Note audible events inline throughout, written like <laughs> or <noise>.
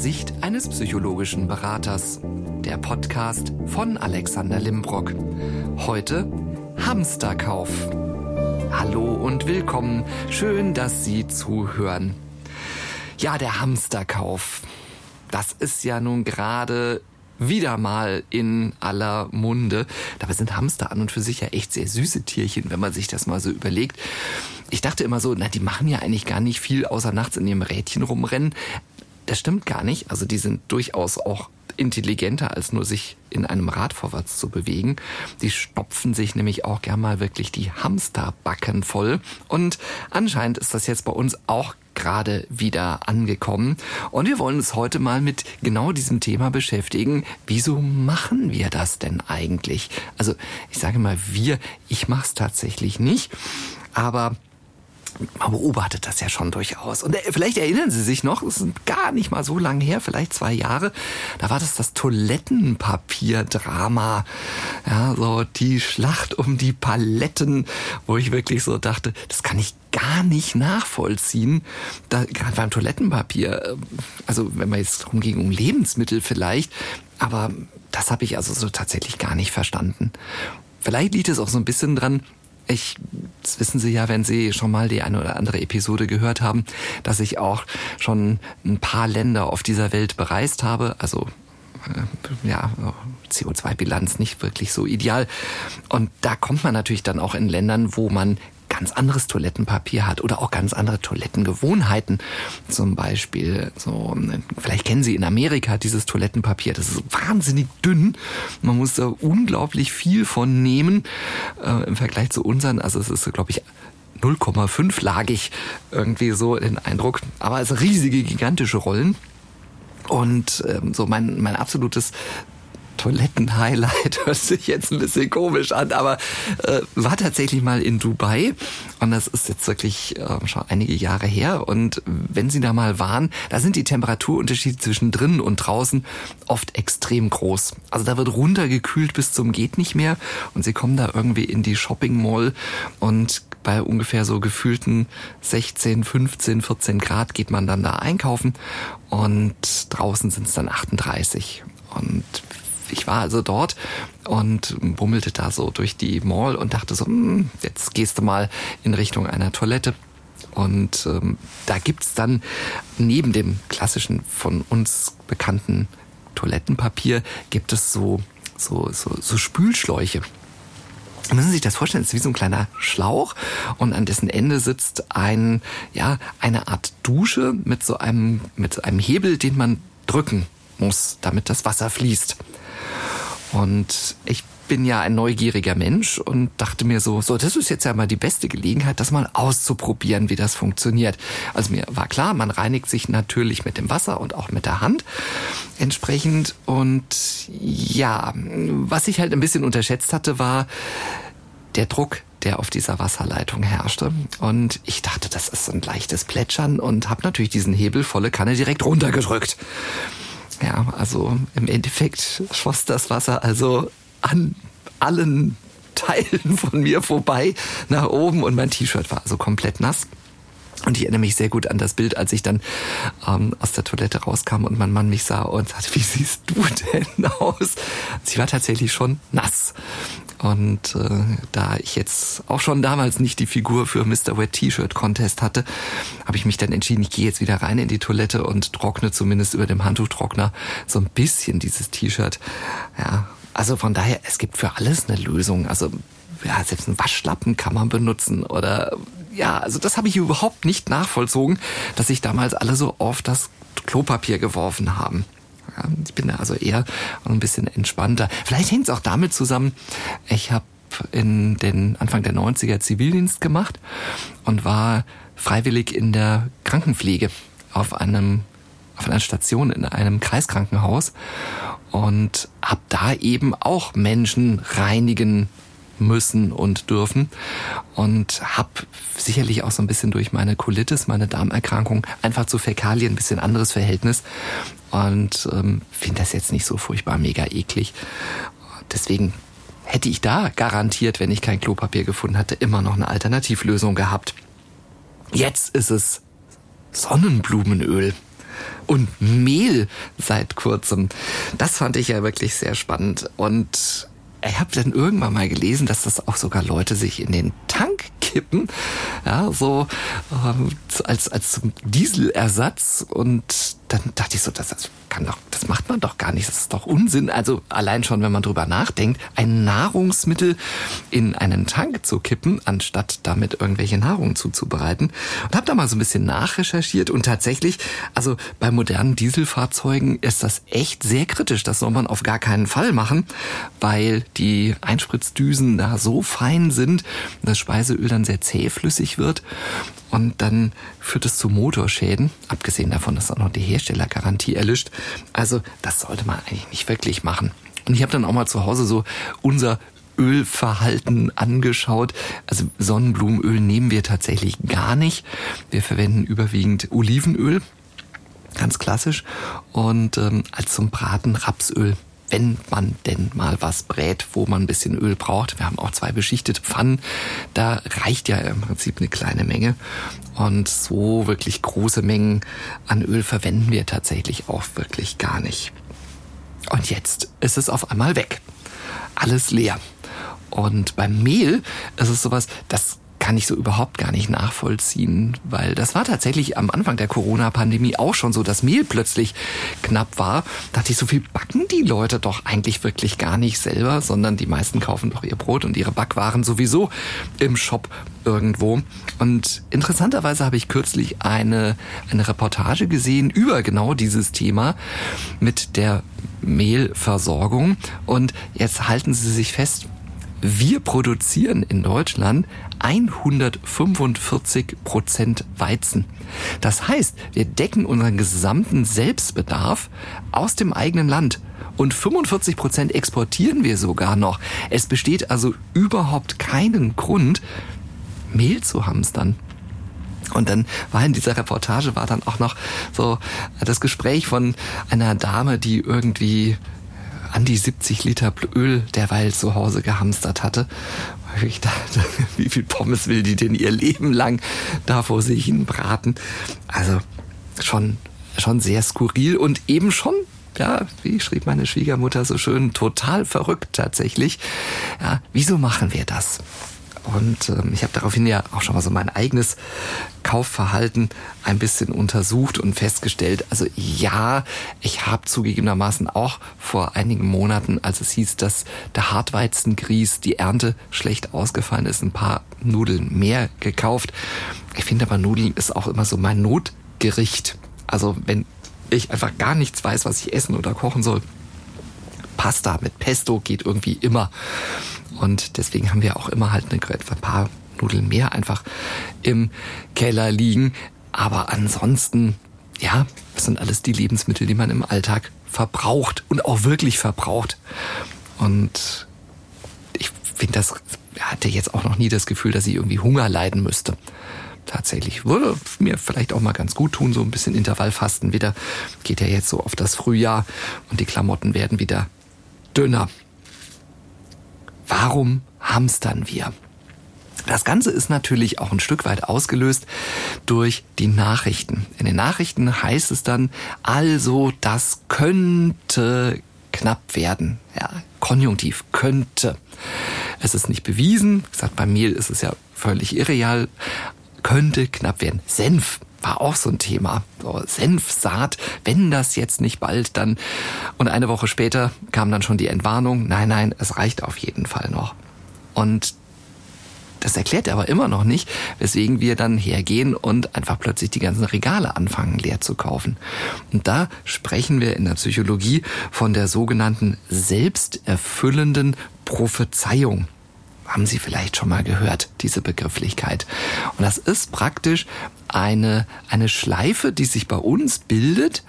Sicht eines psychologischen Beraters. Der Podcast von Alexander Limbrock. Heute Hamsterkauf. Hallo und willkommen. Schön, dass Sie zuhören. Ja, der Hamsterkauf. Das ist ja nun gerade wieder mal in aller Munde. Dabei sind Hamster an und für sich ja echt sehr süße Tierchen, wenn man sich das mal so überlegt. Ich dachte immer so, na, die machen ja eigentlich gar nicht viel, außer nachts in ihrem Rädchen rumrennen. Das stimmt gar nicht. Also die sind durchaus auch intelligenter, als nur sich in einem Rad vorwärts zu bewegen. Die stopfen sich nämlich auch gern mal wirklich die Hamsterbacken voll. Und anscheinend ist das jetzt bei uns auch gerade wieder angekommen. Und wir wollen uns heute mal mit genau diesem Thema beschäftigen. Wieso machen wir das denn eigentlich? Also ich sage mal wir, ich mache es tatsächlich nicht. Aber man beobachtet das ja schon durchaus. Und äh, vielleicht erinnern Sie sich noch, es ist gar nicht mal so lange her, vielleicht zwei Jahre, da war das das Toilettenpapierdrama. Ja, so die Schlacht um die Paletten, wo ich wirklich so dachte, das kann ich gar nicht nachvollziehen. Da, gerade beim Toilettenpapier, äh, also wenn man jetzt darum ging, um Lebensmittel vielleicht, aber das habe ich also so tatsächlich gar nicht verstanden. Vielleicht liegt es auch so ein bisschen dran, ich, das wissen Sie ja, wenn Sie schon mal die eine oder andere Episode gehört haben, dass ich auch schon ein paar Länder auf dieser Welt bereist habe. Also äh, ja, CO2-Bilanz nicht wirklich so ideal. Und da kommt man natürlich dann auch in Ländern, wo man ganz anderes Toilettenpapier hat oder auch ganz andere Toilettengewohnheiten. Zum Beispiel, so, vielleicht kennen Sie in Amerika dieses Toilettenpapier. Das ist wahnsinnig dünn. Man muss da unglaublich viel von nehmen äh, im Vergleich zu unseren. Also es ist, glaube ich, 0,5 lagig irgendwie so den Eindruck. Aber es riesige, gigantische Rollen. Und ähm, so mein, mein absolutes Toiletten-Highlight <laughs> hört sich jetzt ein bisschen komisch an, aber äh, war tatsächlich mal in Dubai und das ist jetzt wirklich äh, schon einige Jahre her. Und wenn Sie da mal waren, da sind die Temperaturunterschiede zwischen drinnen und draußen oft extrem groß. Also da wird runtergekühlt bis zum geht nicht mehr und Sie kommen da irgendwie in die Shopping Mall und bei ungefähr so gefühlten 16, 15, 14 Grad geht man dann da einkaufen und draußen sind es dann 38. Und ich war also dort und bummelte da so durch die Mall und dachte so, hm, jetzt gehst du mal in Richtung einer Toilette. Und ähm, da gibt's dann neben dem klassischen von uns bekannten Toilettenpapier, gibt es so, so, so, so Spülschläuche. Müssen Sie sich das vorstellen, es ist wie so ein kleiner Schlauch und an dessen Ende sitzt ein, ja, eine Art Dusche mit so einem, mit einem Hebel, den man drücken muss, damit das Wasser fließt. Und ich bin ja ein neugieriger Mensch und dachte mir so, so, das ist jetzt ja mal die beste Gelegenheit, das mal auszuprobieren, wie das funktioniert. Also mir war klar, man reinigt sich natürlich mit dem Wasser und auch mit der Hand entsprechend. Und ja, was ich halt ein bisschen unterschätzt hatte, war der Druck, der auf dieser Wasserleitung herrschte. Und ich dachte, das ist ein leichtes Plätschern und habe natürlich diesen Hebel volle Kanne direkt runtergedrückt. Ja, also im Endeffekt schoss das Wasser also an allen Teilen von mir vorbei nach oben und mein T-Shirt war also komplett nass. Und ich erinnere mich sehr gut an das Bild, als ich dann ähm, aus der Toilette rauskam und mein Mann mich sah und sagte, wie siehst du denn aus? Sie war tatsächlich schon nass. Und äh, da ich jetzt auch schon damals nicht die Figur für Mr. Wet T-Shirt Contest hatte, habe ich mich dann entschieden, ich gehe jetzt wieder rein in die Toilette und trockne zumindest über dem Handtuchtrockner so ein bisschen dieses T-Shirt. Ja, also von daher, es gibt für alles eine Lösung. Also ja, selbst einen Waschlappen kann man benutzen oder ja, also das habe ich überhaupt nicht nachvollzogen, dass sich damals alle so auf das Klopapier geworfen haben. Ich bin da also eher ein bisschen entspannter. Vielleicht hängt es auch damit zusammen, ich habe in den Anfang der 90er Zivildienst gemacht und war freiwillig in der Krankenpflege auf einem auf einer Station in einem Kreiskrankenhaus und habe da eben auch Menschen reinigen müssen und dürfen und habe sicherlich auch so ein bisschen durch meine Colitis, meine Darmerkrankung einfach zu Fäkalien ein bisschen anderes Verhältnis und ähm, finde das jetzt nicht so furchtbar mega eklig. Deswegen hätte ich da garantiert, wenn ich kein Klopapier gefunden hatte, immer noch eine Alternativlösung gehabt. Jetzt ist es Sonnenblumenöl und Mehl seit kurzem. Das fand ich ja wirklich sehr spannend. Und ich habe dann irgendwann mal gelesen, dass das auch sogar Leute sich in den Tank kippen, ja, so ähm, als als Dieselersatz und dann dachte ich so, das, das kann doch, das macht man doch gar nicht, das ist doch Unsinn. Also allein schon, wenn man drüber nachdenkt, ein Nahrungsmittel in einen Tank zu kippen, anstatt damit irgendwelche Nahrung zuzubereiten. Und habe da mal so ein bisschen nachrecherchiert und tatsächlich, also bei modernen Dieselfahrzeugen ist das echt sehr kritisch. Das soll man auf gar keinen Fall machen, weil die Einspritzdüsen da so fein sind, das Speiseöl dann sehr zähflüssig wird und dann führt es zu Motorschäden, abgesehen davon, dass auch noch die Herstellergarantie erlischt. Also das sollte man eigentlich nicht wirklich machen. Und ich habe dann auch mal zu Hause so unser Ölverhalten angeschaut. Also Sonnenblumenöl nehmen wir tatsächlich gar nicht. Wir verwenden überwiegend Olivenöl, ganz klassisch, und ähm, als zum Braten Rapsöl wenn man denn mal was brät, wo man ein bisschen Öl braucht. Wir haben auch zwei beschichtete Pfannen. Da reicht ja im Prinzip eine kleine Menge. Und so wirklich große Mengen an Öl verwenden wir tatsächlich auch wirklich gar nicht. Und jetzt ist es auf einmal weg. Alles leer. Und beim Mehl ist es sowas, das kann ich so überhaupt gar nicht nachvollziehen, weil das war tatsächlich am Anfang der Corona-Pandemie auch schon so, dass Mehl plötzlich knapp war. Da dachte ich, so viel backen die Leute doch eigentlich wirklich gar nicht selber, sondern die meisten kaufen doch ihr Brot und ihre Backwaren sowieso im Shop irgendwo. Und interessanterweise habe ich kürzlich eine, eine Reportage gesehen über genau dieses Thema mit der Mehlversorgung. Und jetzt halten Sie sich fest, wir produzieren in Deutschland 145 Prozent Weizen. Das heißt, wir decken unseren gesamten Selbstbedarf aus dem eigenen Land. Und 45 Prozent exportieren wir sogar noch. Es besteht also überhaupt keinen Grund, Mehl zu hamstern. Und dann war in dieser Reportage war dann auch noch so das Gespräch von einer Dame, die irgendwie an die 70 Liter Öl derweil zu Hause gehamstert hatte. Ich dachte, wie viel Pommes will die denn ihr Leben lang da vor sich hin braten? Also schon, schon sehr skurril und eben schon ja, wie schrieb meine Schwiegermutter so schön, total verrückt tatsächlich. Ja, wieso machen wir das? Und ähm, ich habe daraufhin ja auch schon mal so mein eigenes Kaufverhalten ein bisschen untersucht und festgestellt, also ja, ich habe zugegebenermaßen auch vor einigen Monaten, als es hieß, dass der Hartweizengrieß die Ernte schlecht ausgefallen ist, ein paar Nudeln mehr gekauft. Ich finde aber Nudeln ist auch immer so mein Notgericht. Also wenn ich einfach gar nichts weiß, was ich essen oder kochen soll, Pasta mit Pesto geht irgendwie immer. Und deswegen haben wir auch immer halt eine, ein paar Nudeln mehr einfach im Keller liegen. Aber ansonsten, ja, das sind alles die Lebensmittel, die man im Alltag verbraucht und auch wirklich verbraucht. Und ich finde das, hatte jetzt auch noch nie das Gefühl, dass ich irgendwie Hunger leiden müsste. Tatsächlich würde mir vielleicht auch mal ganz gut tun, so ein bisschen Intervallfasten wieder. Geht ja jetzt so auf das Frühjahr und die Klamotten werden wieder dünner. Warum hamstern wir? Das Ganze ist natürlich auch ein Stück weit ausgelöst durch die Nachrichten. In den Nachrichten heißt es dann, also das könnte knapp werden. Ja, Konjunktiv könnte. Es ist nicht bewiesen. Wie gesagt, beim Mehl ist es ja völlig irreal. Könnte knapp werden. Senf war auch so ein Thema. So, Senfsaat, wenn das jetzt nicht bald, dann. Und eine Woche später kam dann schon die Entwarnung. Nein, nein, es reicht auf jeden Fall noch. Und das erklärt aber immer noch nicht, weswegen wir dann hergehen und einfach plötzlich die ganzen Regale anfangen leer zu kaufen. Und da sprechen wir in der Psychologie von der sogenannten selbsterfüllenden Prophezeiung haben Sie vielleicht schon mal gehört, diese Begrifflichkeit. Und das ist praktisch eine, eine Schleife, die sich bei uns bildet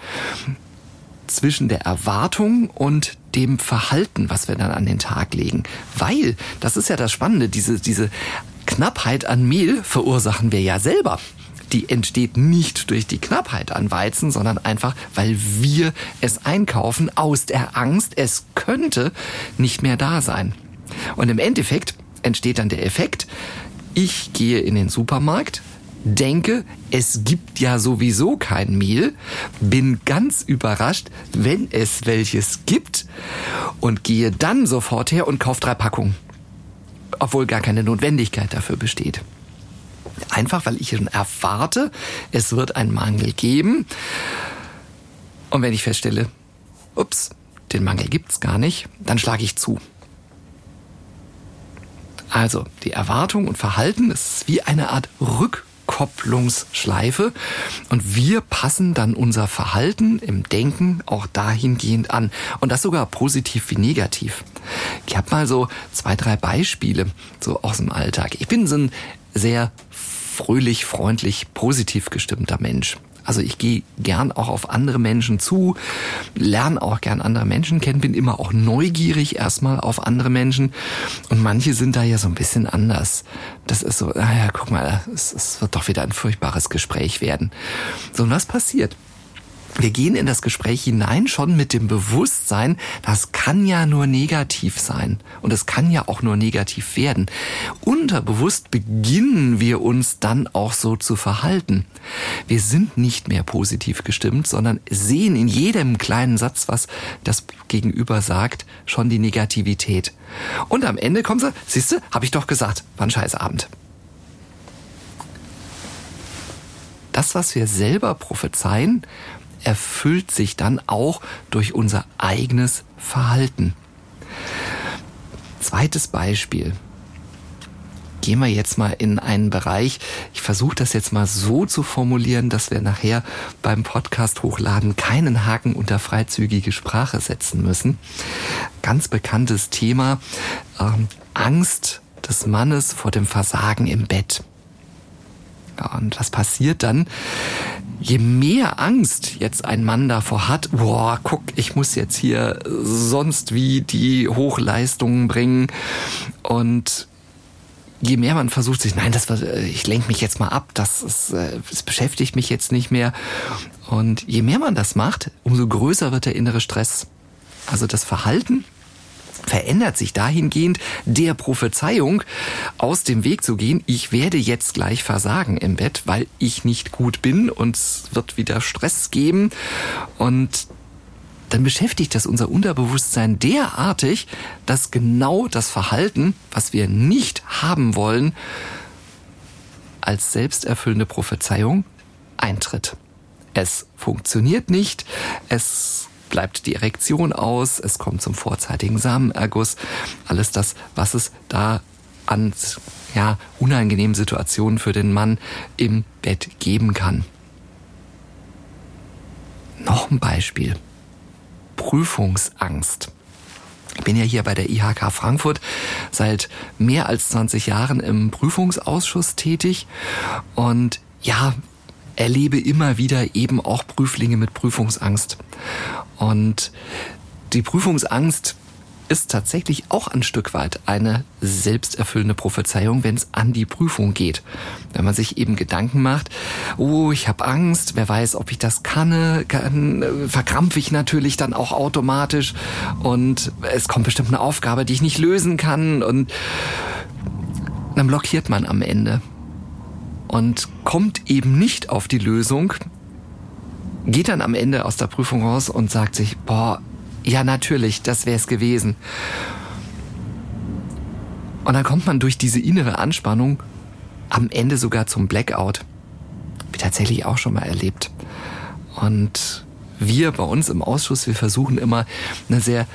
zwischen der Erwartung und dem Verhalten, was wir dann an den Tag legen. Weil, das ist ja das Spannende, diese, diese Knappheit an Mehl verursachen wir ja selber die entsteht nicht durch die Knappheit an Weizen, sondern einfach, weil wir es einkaufen aus der Angst, es könnte nicht mehr da sein. Und im Endeffekt entsteht dann der Effekt, ich gehe in den Supermarkt, denke, es gibt ja sowieso kein Mehl, bin ganz überrascht, wenn es welches gibt und gehe dann sofort her und kaufe drei Packungen, obwohl gar keine Notwendigkeit dafür besteht. Einfach weil ich schon erwarte, es wird einen Mangel geben. Und wenn ich feststelle, ups, den Mangel gibt's gar nicht, dann schlage ich zu. Also die Erwartung und Verhalten ist wie eine Art Rückkopplungsschleife und wir passen dann unser Verhalten im Denken auch dahingehend an und das sogar positiv wie negativ. Ich habe mal so zwei, drei Beispiele so aus dem Alltag. Ich bin so ein sehr fröhlich, freundlich, positiv gestimmter Mensch. Also ich gehe gern auch auf andere Menschen zu, lerne auch gern andere Menschen kennen, bin immer auch neugierig erstmal auf andere Menschen. Und manche sind da ja so ein bisschen anders. Das ist so, naja, ah guck mal, es, es wird doch wieder ein furchtbares Gespräch werden. So, und was passiert? Wir gehen in das Gespräch hinein schon mit dem Bewusstsein, das kann ja nur negativ sein und es kann ja auch nur negativ werden. Unterbewusst beginnen wir uns dann auch so zu verhalten. Wir sind nicht mehr positiv gestimmt, sondern sehen in jedem kleinen Satz, was das Gegenüber sagt, schon die Negativität. Und am Ende kommen sie, siehste, habe ich doch gesagt, war ein scheiß Abend. Das, was wir selber prophezeien, erfüllt sich dann auch durch unser eigenes Verhalten. Zweites Beispiel. Gehen wir jetzt mal in einen Bereich. Ich versuche das jetzt mal so zu formulieren, dass wir nachher beim Podcast hochladen keinen Haken unter freizügige Sprache setzen müssen. Ganz bekanntes Thema. Ähm, Angst des Mannes vor dem Versagen im Bett. Ja, und was passiert dann? je mehr Angst jetzt ein Mann davor hat, boah, guck, ich muss jetzt hier sonst wie die Hochleistungen bringen und je mehr man versucht sich, nein, das war, ich lenke mich jetzt mal ab, das, ist, das beschäftigt mich jetzt nicht mehr. Und je mehr man das macht, umso größer wird der innere Stress. Also das Verhalten verändert sich dahingehend, der Prophezeiung aus dem Weg zu gehen, ich werde jetzt gleich versagen im Bett, weil ich nicht gut bin und es wird wieder Stress geben und dann beschäftigt das unser Unterbewusstsein derartig, dass genau das Verhalten, was wir nicht haben wollen, als selbsterfüllende Prophezeiung eintritt. Es funktioniert nicht, es bleibt die Erektion aus, es kommt zum vorzeitigen Samenerguss, alles das, was es da an ja, unangenehmen Situationen für den Mann im Bett geben kann. Noch ein Beispiel. Prüfungsangst. Ich bin ja hier bei der IHK Frankfurt seit mehr als 20 Jahren im Prüfungsausschuss tätig und ja, erlebe immer wieder eben auch Prüflinge mit Prüfungsangst. Und die Prüfungsangst ist tatsächlich auch ein Stück weit eine selbsterfüllende Prophezeiung, wenn es an die Prüfung geht. Wenn man sich eben Gedanken macht, oh, ich habe Angst, wer weiß, ob ich das kann, kann verkrampfe ich natürlich dann auch automatisch und es kommt bestimmt eine Aufgabe, die ich nicht lösen kann und dann blockiert man am Ende und kommt eben nicht auf die Lösung, geht dann am Ende aus der Prüfung raus und sagt sich, boah, ja natürlich, das wäre es gewesen. Und dann kommt man durch diese innere Anspannung am Ende sogar zum Blackout. Wie tatsächlich auch schon mal erlebt. Und wir bei uns im Ausschuss, wir versuchen immer eine sehr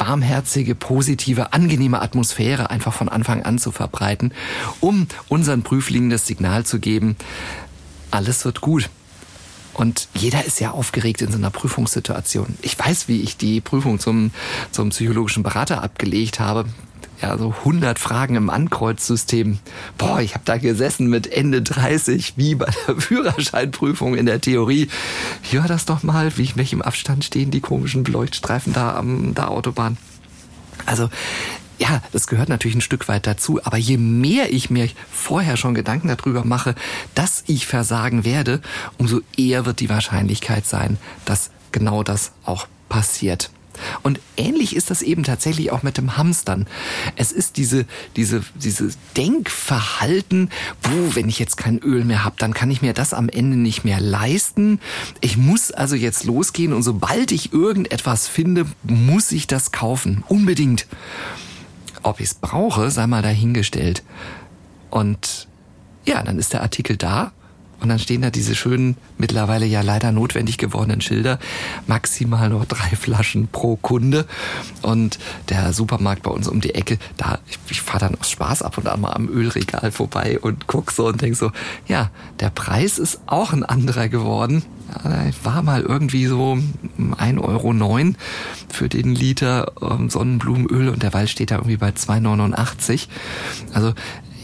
warmherzige, positive, angenehme Atmosphäre einfach von Anfang an zu verbreiten, um unseren Prüflingen das Signal zu geben, alles wird gut. Und jeder ist ja aufgeregt in so einer Prüfungssituation. Ich weiß, wie ich die Prüfung zum, zum psychologischen Berater abgelegt habe. Ja, so 100 Fragen im Ankreuzsystem. Boah, ich habe da gesessen mit Ende 30, wie bei der <laughs> Führerscheinprüfung in der Theorie. Hör das doch mal, wie in welchem Abstand stehen die komischen Leuchtstreifen da am der Autobahn. Also ja, das gehört natürlich ein Stück weit dazu, aber je mehr ich mir vorher schon Gedanken darüber mache, dass ich versagen werde, umso eher wird die Wahrscheinlichkeit sein, dass genau das auch passiert. Und ähnlich ist das eben tatsächlich auch mit dem Hamstern. Es ist diese, diese, dieses Denkverhalten, wo, wenn ich jetzt kein Öl mehr habe, dann kann ich mir das am Ende nicht mehr leisten. Ich muss also jetzt losgehen und sobald ich irgendetwas finde, muss ich das kaufen. Unbedingt. Ob ich es brauche, sei mal dahingestellt. Und ja, dann ist der Artikel da und dann stehen da diese schönen, mittlerweile ja leider notwendig gewordenen Schilder. Maximal nur drei Flaschen pro Kunde. Und der Supermarkt bei uns um die Ecke, da, ich, ich fahre dann aus Spaß ab und an mal am Ölregal vorbei und guck so und denk so, ja, der Preis ist auch ein anderer geworden. Ja, war mal irgendwie so 1,09 Euro für den Liter ähm, Sonnenblumenöl und derweil steht da irgendwie bei 2,89. Also,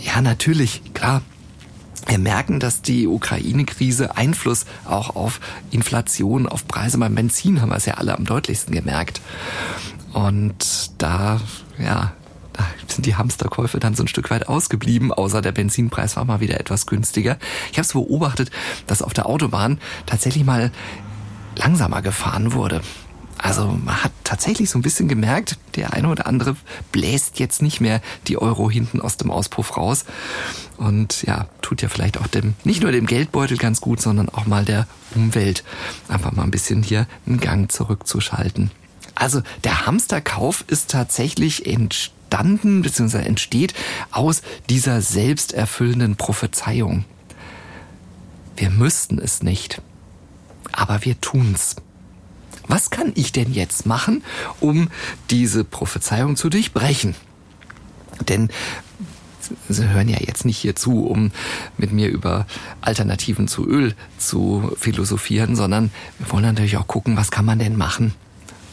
ja, natürlich, klar, wir merken, dass die Ukraine-Krise Einfluss auch auf Inflation, auf Preise beim Benzin haben wir es ja alle am deutlichsten gemerkt. Und da, ja, da sind die Hamsterkäufe dann so ein Stück weit ausgeblieben, außer der Benzinpreis war mal wieder etwas günstiger. Ich habe es beobachtet, dass auf der Autobahn tatsächlich mal langsamer gefahren wurde. Also man hat tatsächlich so ein bisschen gemerkt, der eine oder andere bläst jetzt nicht mehr die Euro hinten aus dem Auspuff raus. Und ja, tut ja vielleicht auch dem, nicht nur dem Geldbeutel ganz gut, sondern auch mal der Umwelt einfach mal ein bisschen hier einen Gang zurückzuschalten. Also der Hamsterkauf ist tatsächlich entstanden bzw. entsteht aus dieser selbsterfüllenden Prophezeiung. Wir müssten es nicht, aber wir tun's. Was kann ich denn jetzt machen, um diese Prophezeiung zu durchbrechen? Denn Sie hören ja jetzt nicht hier zu, um mit mir über Alternativen zu Öl zu philosophieren, sondern wir wollen natürlich auch gucken, was kann man denn machen?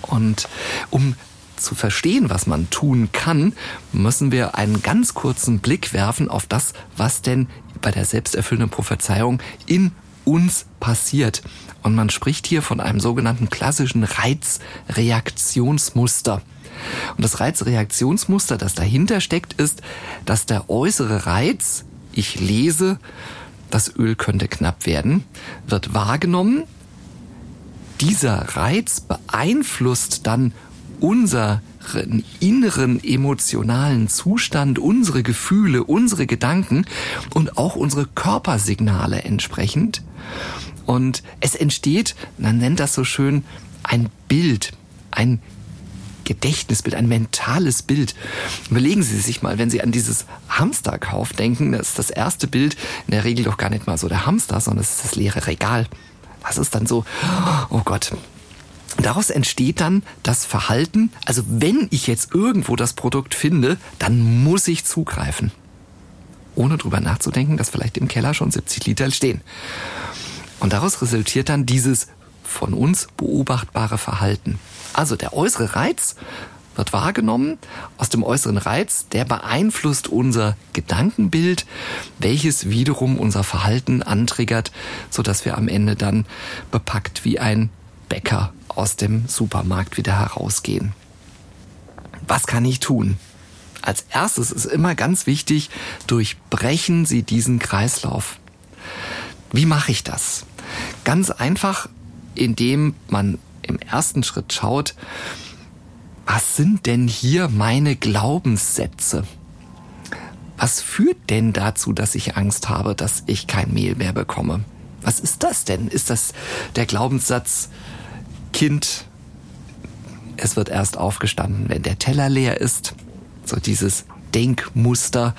Und um zu verstehen, was man tun kann, müssen wir einen ganz kurzen Blick werfen auf das, was denn bei der selbsterfüllenden Prophezeiung in uns passiert. Und man spricht hier von einem sogenannten klassischen Reizreaktionsmuster. Und das Reizreaktionsmuster, das dahinter steckt, ist, dass der äußere Reiz, ich lese, das Öl könnte knapp werden, wird wahrgenommen. Dieser Reiz beeinflusst dann unseren inneren emotionalen Zustand, unsere Gefühle, unsere Gedanken und auch unsere Körpersignale entsprechend. Und es entsteht, man nennt das so schön, ein Bild, ein Gedächtnisbild, ein mentales Bild. Überlegen Sie sich mal, wenn Sie an dieses Hamsterkauf denken, das ist das erste Bild in der Regel doch gar nicht mal so der Hamster, sondern es ist das leere Regal. Das ist dann so, oh Gott. Daraus entsteht dann das Verhalten, also wenn ich jetzt irgendwo das Produkt finde, dann muss ich zugreifen. Ohne drüber nachzudenken, dass vielleicht im Keller schon 70 Liter stehen. Und daraus resultiert dann dieses von uns beobachtbare Verhalten. Also der äußere Reiz wird wahrgenommen. Aus dem äußeren Reiz, der beeinflusst unser Gedankenbild, welches wiederum unser Verhalten antriggert, sodass wir am Ende dann bepackt wie ein Bäcker aus dem Supermarkt wieder herausgehen. Was kann ich tun? Als erstes ist immer ganz wichtig, durchbrechen Sie diesen Kreislauf. Wie mache ich das? Ganz einfach, indem man im ersten Schritt schaut, was sind denn hier meine Glaubenssätze? Was führt denn dazu, dass ich Angst habe, dass ich kein Mehl mehr bekomme? Was ist das denn? Ist das der Glaubenssatz, Kind, es wird erst aufgestanden, wenn der Teller leer ist? So dieses Denkmuster,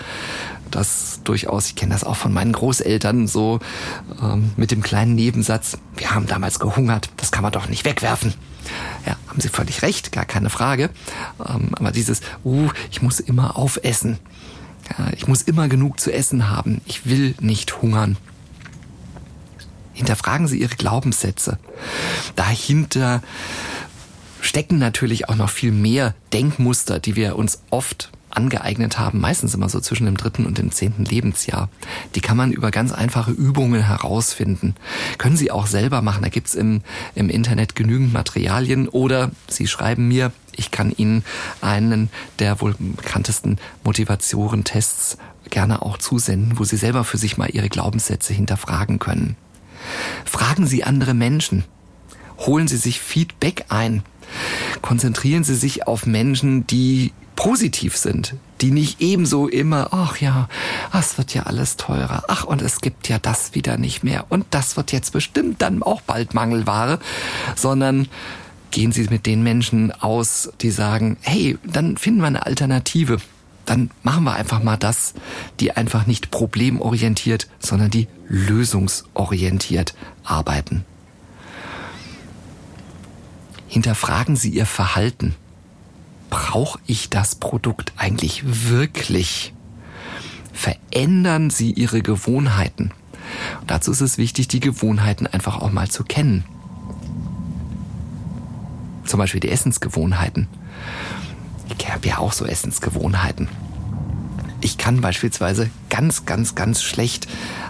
das durchaus, ich kenne das auch von meinen Großeltern, so ähm, mit dem kleinen Nebensatz, wir haben damals gehungert, das kann man doch nicht wegwerfen. Ja, haben Sie völlig recht, gar keine Frage. Ähm, aber dieses, uh, ich muss immer aufessen. Ja, ich muss immer genug zu essen haben. Ich will nicht hungern. Hinterfragen Sie Ihre Glaubenssätze. Dahinter stecken natürlich auch noch viel mehr Denkmuster, die wir uns oft angeeignet haben, meistens immer so zwischen dem dritten und dem zehnten Lebensjahr. Die kann man über ganz einfache Übungen herausfinden. Können Sie auch selber machen. Da gibt's im, im Internet genügend Materialien oder Sie schreiben mir, ich kann Ihnen einen der wohl bekanntesten Motivationstests gerne auch zusenden, wo Sie selber für sich mal Ihre Glaubenssätze hinterfragen können. Fragen Sie andere Menschen. Holen Sie sich Feedback ein. Konzentrieren Sie sich auf Menschen, die positiv sind, die nicht ebenso immer, ach ja, es wird ja alles teurer, ach und es gibt ja das wieder nicht mehr und das wird jetzt bestimmt dann auch bald Mangelware, sondern gehen Sie mit den Menschen aus, die sagen, hey, dann finden wir eine Alternative. Dann machen wir einfach mal das, die einfach nicht problemorientiert, sondern die lösungsorientiert arbeiten. Hinterfragen Sie Ihr Verhalten brauche ich das Produkt eigentlich wirklich? Verändern Sie Ihre Gewohnheiten. Und dazu ist es wichtig, die Gewohnheiten einfach auch mal zu kennen. Zum Beispiel die Essensgewohnheiten. Ich habe ja auch so Essensgewohnheiten. Ich kann beispielsweise ganz, ganz, ganz schlecht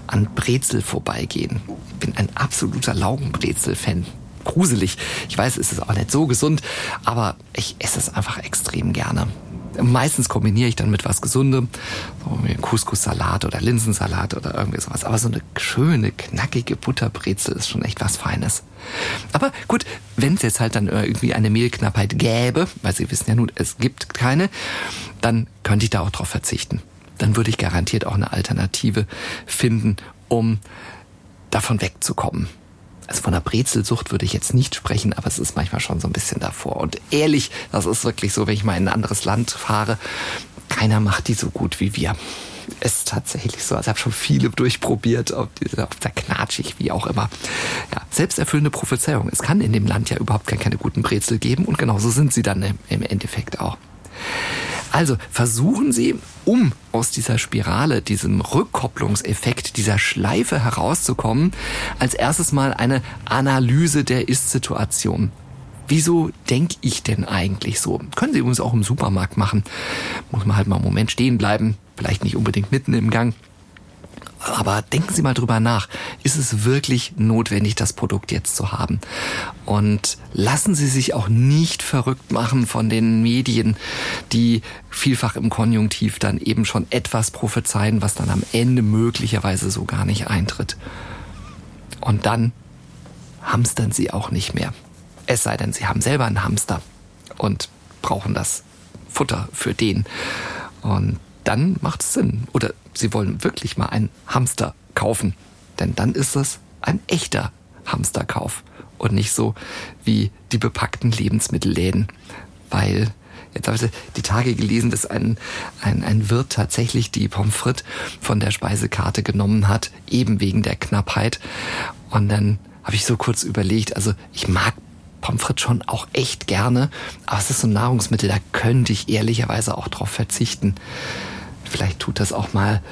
an Brezel vorbeigehen. Bin ein absoluter Laugenbrezel-Fan gruselig. Ich weiß, es ist auch nicht so gesund, aber ich esse es einfach extrem gerne. Meistens kombiniere ich dann mit was Gesundem, so wie Couscous-Salat oder Linsensalat oder irgendwie sowas. Aber so eine schöne, knackige Butterbrezel ist schon echt was Feines. Aber gut, wenn es jetzt halt dann irgendwie eine Mehlknappheit gäbe, weil Sie wissen ja nun, es gibt keine, dann könnte ich da auch drauf verzichten. Dann würde ich garantiert auch eine Alternative finden, um davon wegzukommen also von der Brezelsucht würde ich jetzt nicht sprechen, aber es ist manchmal schon so ein bisschen davor. Und ehrlich, das ist wirklich so, wenn ich mal in ein anderes Land fahre, keiner macht die so gut wie wir. Ist tatsächlich so. Also ich habe schon viele durchprobiert, ob, die, ob da knatschig, wie auch immer. Ja, selbsterfüllende Prophezeiung. Es kann in dem Land ja überhaupt gar keine guten Brezel geben und genauso sind sie dann im Endeffekt auch. Also versuchen Sie, um aus dieser Spirale, diesem Rückkopplungseffekt, dieser Schleife herauszukommen, als erstes mal eine Analyse der Ist-Situation. Wieso denke ich denn eigentlich so? Können Sie übrigens auch im Supermarkt machen. Muss man halt mal einen Moment stehen bleiben, vielleicht nicht unbedingt mitten im Gang. Aber denken Sie mal drüber nach. Ist es wirklich notwendig, das Produkt jetzt zu haben? Und lassen Sie sich auch nicht verrückt machen von den Medien, die vielfach im Konjunktiv dann eben schon etwas prophezeien, was dann am Ende möglicherweise so gar nicht eintritt. Und dann hamstern Sie auch nicht mehr. Es sei denn, Sie haben selber einen Hamster und brauchen das Futter für den. Und dann macht es Sinn. Oder Sie wollen wirklich mal einen Hamster kaufen. Denn dann ist es ein echter Hamsterkauf und nicht so wie die bepackten Lebensmittelläden. Weil, jetzt habe ich die Tage gelesen, dass ein, ein, ein Wirt tatsächlich die Pommes frites von der Speisekarte genommen hat, eben wegen der Knappheit. Und dann habe ich so kurz überlegt, also ich mag Pommes frites schon auch echt gerne, aber es ist so ein Nahrungsmittel, da könnte ich ehrlicherweise auch drauf verzichten. Vielleicht tut das auch mal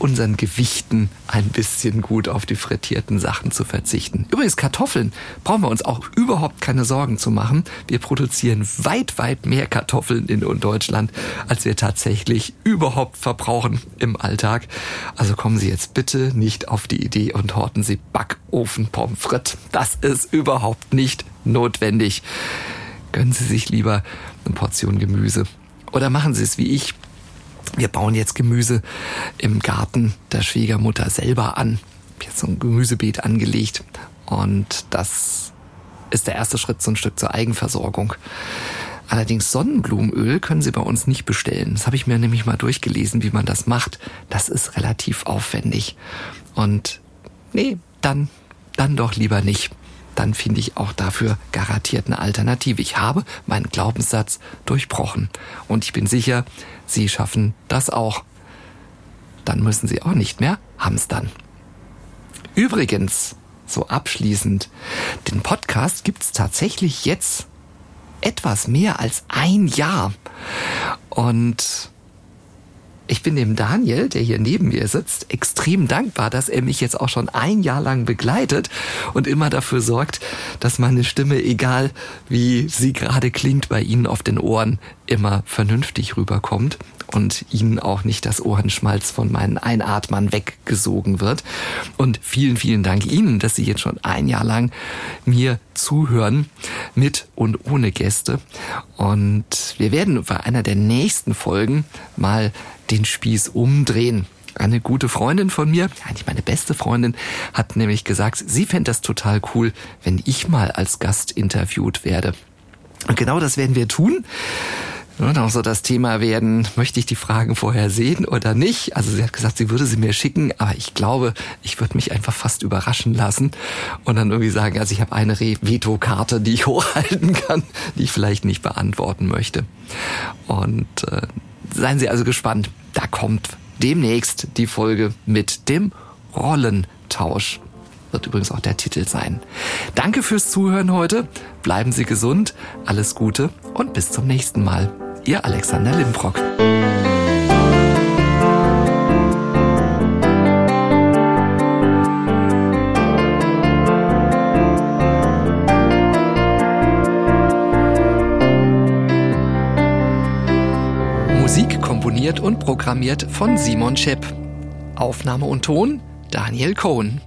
unseren Gewichten ein bisschen gut auf die frittierten Sachen zu verzichten. Übrigens Kartoffeln brauchen wir uns auch überhaupt keine Sorgen zu machen. Wir produzieren weit, weit mehr Kartoffeln in Deutschland, als wir tatsächlich überhaupt verbrauchen im Alltag. Also kommen Sie jetzt bitte nicht auf die Idee und horten Sie Backofen Pommes frites. Das ist überhaupt nicht notwendig. Gönnen Sie sich lieber eine Portion Gemüse. Oder machen Sie es wie ich wir bauen jetzt Gemüse im Garten der Schwiegermutter selber an. Jetzt so ein Gemüsebeet angelegt und das ist der erste Schritt so ein Stück zur Eigenversorgung. Allerdings Sonnenblumenöl können Sie bei uns nicht bestellen. Das habe ich mir nämlich mal durchgelesen, wie man das macht. Das ist relativ aufwendig. Und nee, dann, dann doch lieber nicht dann finde ich auch dafür garantiert eine Alternative. Ich habe meinen Glaubenssatz durchbrochen und ich bin sicher, Sie schaffen das auch. Dann müssen Sie auch nicht mehr hamstern. Übrigens, so abschließend, den Podcast gibt's tatsächlich jetzt etwas mehr als ein Jahr. Und ich bin dem Daniel, der hier neben mir sitzt, extrem dankbar, dass er mich jetzt auch schon ein Jahr lang begleitet und immer dafür sorgt, dass meine Stimme, egal wie sie gerade klingt, bei Ihnen auf den Ohren immer vernünftig rüberkommt und Ihnen auch nicht das Ohrenschmalz von meinen Einatmern weggesogen wird. Und vielen, vielen Dank Ihnen, dass Sie jetzt schon ein Jahr lang mir zuhören, mit und ohne Gäste. Und wir werden bei einer der nächsten Folgen mal den Spieß umdrehen. Eine gute Freundin von mir, eigentlich meine beste Freundin, hat nämlich gesagt, sie fände das total cool, wenn ich mal als Gast interviewt werde. Und genau das werden wir tun. Und auch so das Thema werden, möchte ich die Fragen vorher sehen oder nicht? Also sie hat gesagt, sie würde sie mir schicken, aber ich glaube, ich würde mich einfach fast überraschen lassen und dann irgendwie sagen, also ich habe eine Veto-Karte, die ich <laughs> hochhalten kann, die ich vielleicht nicht beantworten möchte. Und äh, seien Sie also gespannt, da kommt demnächst die Folge mit dem Rollentausch. Wird übrigens auch der Titel sein. Danke fürs Zuhören heute. Bleiben Sie gesund, alles Gute und bis zum nächsten Mal. Ihr Alexander Limbrock. Musik komponiert und programmiert von Simon Schepp. Aufnahme und Ton Daniel Cohn.